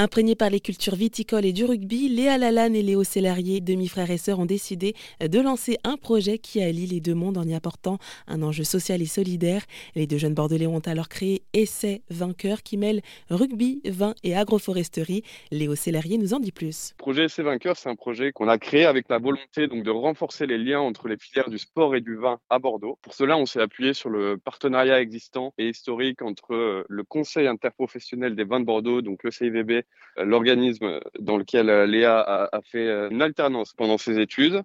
Imprégnés par les cultures viticoles et du rugby, Léa Lalanne et Léo Célarier, demi-frères et sœurs, ont décidé de lancer un projet qui allie les deux mondes en y apportant un enjeu social et solidaire. Les deux jeunes Bordelais ont alors créé Essai Vainqueur qui mêle rugby, vin et agroforesterie. Léo Célarier nous en dit plus. Le projet Essai Vainqueur, c'est un projet qu'on a créé avec la volonté donc, de renforcer les liens entre les filières du sport et du vin à Bordeaux. Pour cela, on s'est appuyé sur le partenariat existant et historique entre euh, le Conseil interprofessionnel des vins de Bordeaux, donc le CIVB, l'organisme dans lequel euh, Léa a, fait euh, une alternance pendant ses études,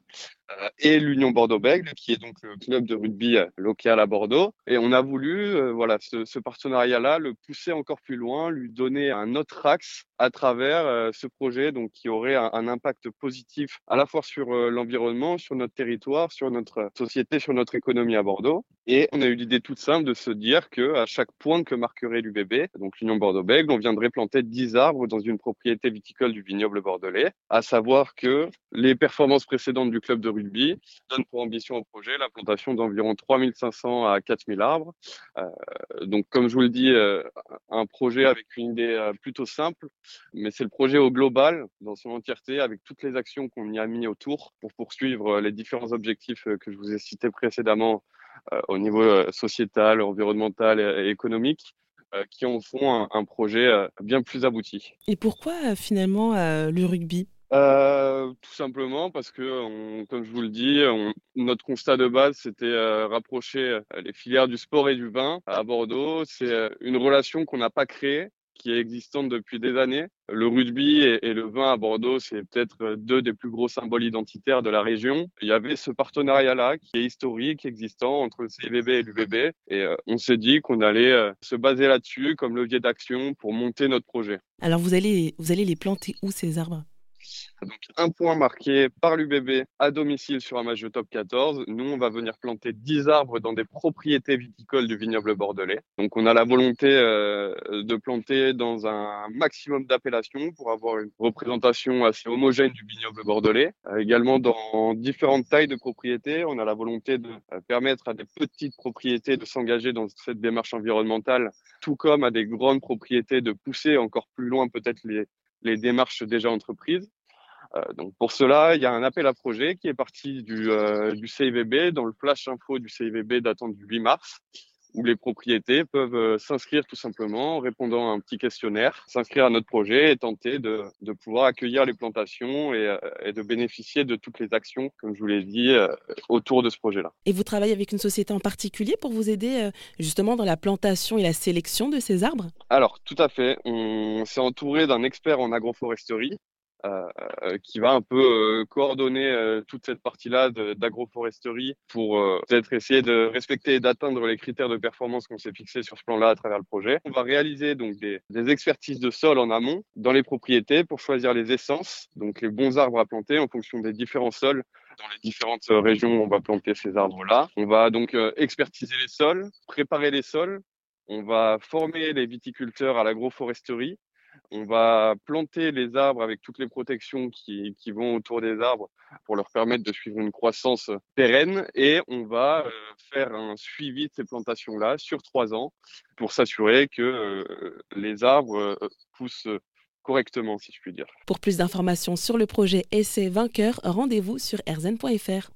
et l'Union Bordeaux-Bègles, qui est donc le club de rugby local à Bordeaux. Et on a voulu, voilà, ce, partenariat-là, le pousser encore plus loin, lui donner un autre axe à travers ce projet, donc qui aurait un, impact positif à la fois sur l'environnement, sur notre territoire, sur notre société, sur notre économie à Bordeaux. Et on a eu l'idée toute simple de se dire que à chaque point que marquerait l'UBB, donc l'Union Bordeaux-Bègles, on viendrait planter 10 arbres dans une propriété viticole du vignoble bordelais, à savoir que les performances précédentes du club de rugby donnent pour ambition au projet la plantation d'environ 3500 à 4000 arbres. Euh, donc, comme je vous le dis, euh, un projet avec une idée euh, plutôt simple, mais c'est le projet au global, dans son entièreté, avec toutes les actions qu'on y a mis autour pour poursuivre les différents objectifs que je vous ai cités précédemment au niveau sociétal, environnemental et, économique qui en font un, projet bien plus abouti. Et pourquoi finalement le rugby? Tout simplement parce que, comme je vous le dis, notre constat de base, c'était rapprocher les filières du sport et du vin à Bordeaux. C'est une relation qu'on n'a pas créée, qui est existante depuis des années. Le rugby et, le vin à Bordeaux, c'est peut-être deux des plus gros symboles identitaires de la région. Il y avait ce partenariat-là qui est historique, existant entre le CVB et l'UBB. Et euh, on s'est dit qu'on allait euh, se baser là-dessus comme levier d'action pour monter notre projet. Alors vous allez, vous allez les planter où ces arbres? Donc un point marqué par l'UBB à domicile sur un match de top 14. Nous, on va venir planter 10 arbres dans des propriétés viticoles du vignoble bordelais. Donc on a la volonté euh, de planter dans un maximum d'appellations pour avoir une représentation assez homogène du vignoble bordelais. Euh, également dans différentes tailles de propriétés, on a la volonté de euh, permettre à des petites propriétés de s'engager dans cette démarche environnementale, tout comme à des grandes propriétés de pousser encore plus loin peut-être les, les démarches déjà entreprises. Euh, donc pour cela, il y a un appel à projet qui est parti du, euh, du CIVB dans le flash info du CIVB datant du 8 mars où les propriétés peuvent euh, s'inscrire tout simplement en répondant à un petit questionnaire, s'inscrire à notre projet et tenter de, de pouvoir accueillir les plantations et, et, de bénéficier de toutes les actions, comme je vous l'ai dit, autour de ce projet-là. Et vous travaillez avec une société en particulier pour vous aider justement dans la plantation et la sélection de ces arbres? Alors, tout à fait. On s'est entouré d'un expert en agroforesterie qui va un peu euh, coordonner toute cette partie-là d'agroforesterie pour peut-être essayer de respecter et d'atteindre les critères de performance qu'on s'est fixés sur ce plan-là à travers le projet. On va réaliser donc des, des, expertises de sol en amont dans les propriétés pour choisir les essences, donc les bons arbres à planter en fonction des différents sols dans les différentes régions où on va planter ces arbres-là. On va donc expertiser les sols, préparer les sols, on va former les viticulteurs à l'agroforesterie on va planter les arbres avec toutes les protections qui, vont autour des arbres pour leur permettre de suivre une croissance pérenne et on va euh, faire un suivi de ces plantations-là sur trois ans pour s'assurer que euh, les arbres euh, poussent correctement, si je puis dire. Pour plus d'informations sur le projet Essai Vainqueur, rendez-vous sur erzen.fr.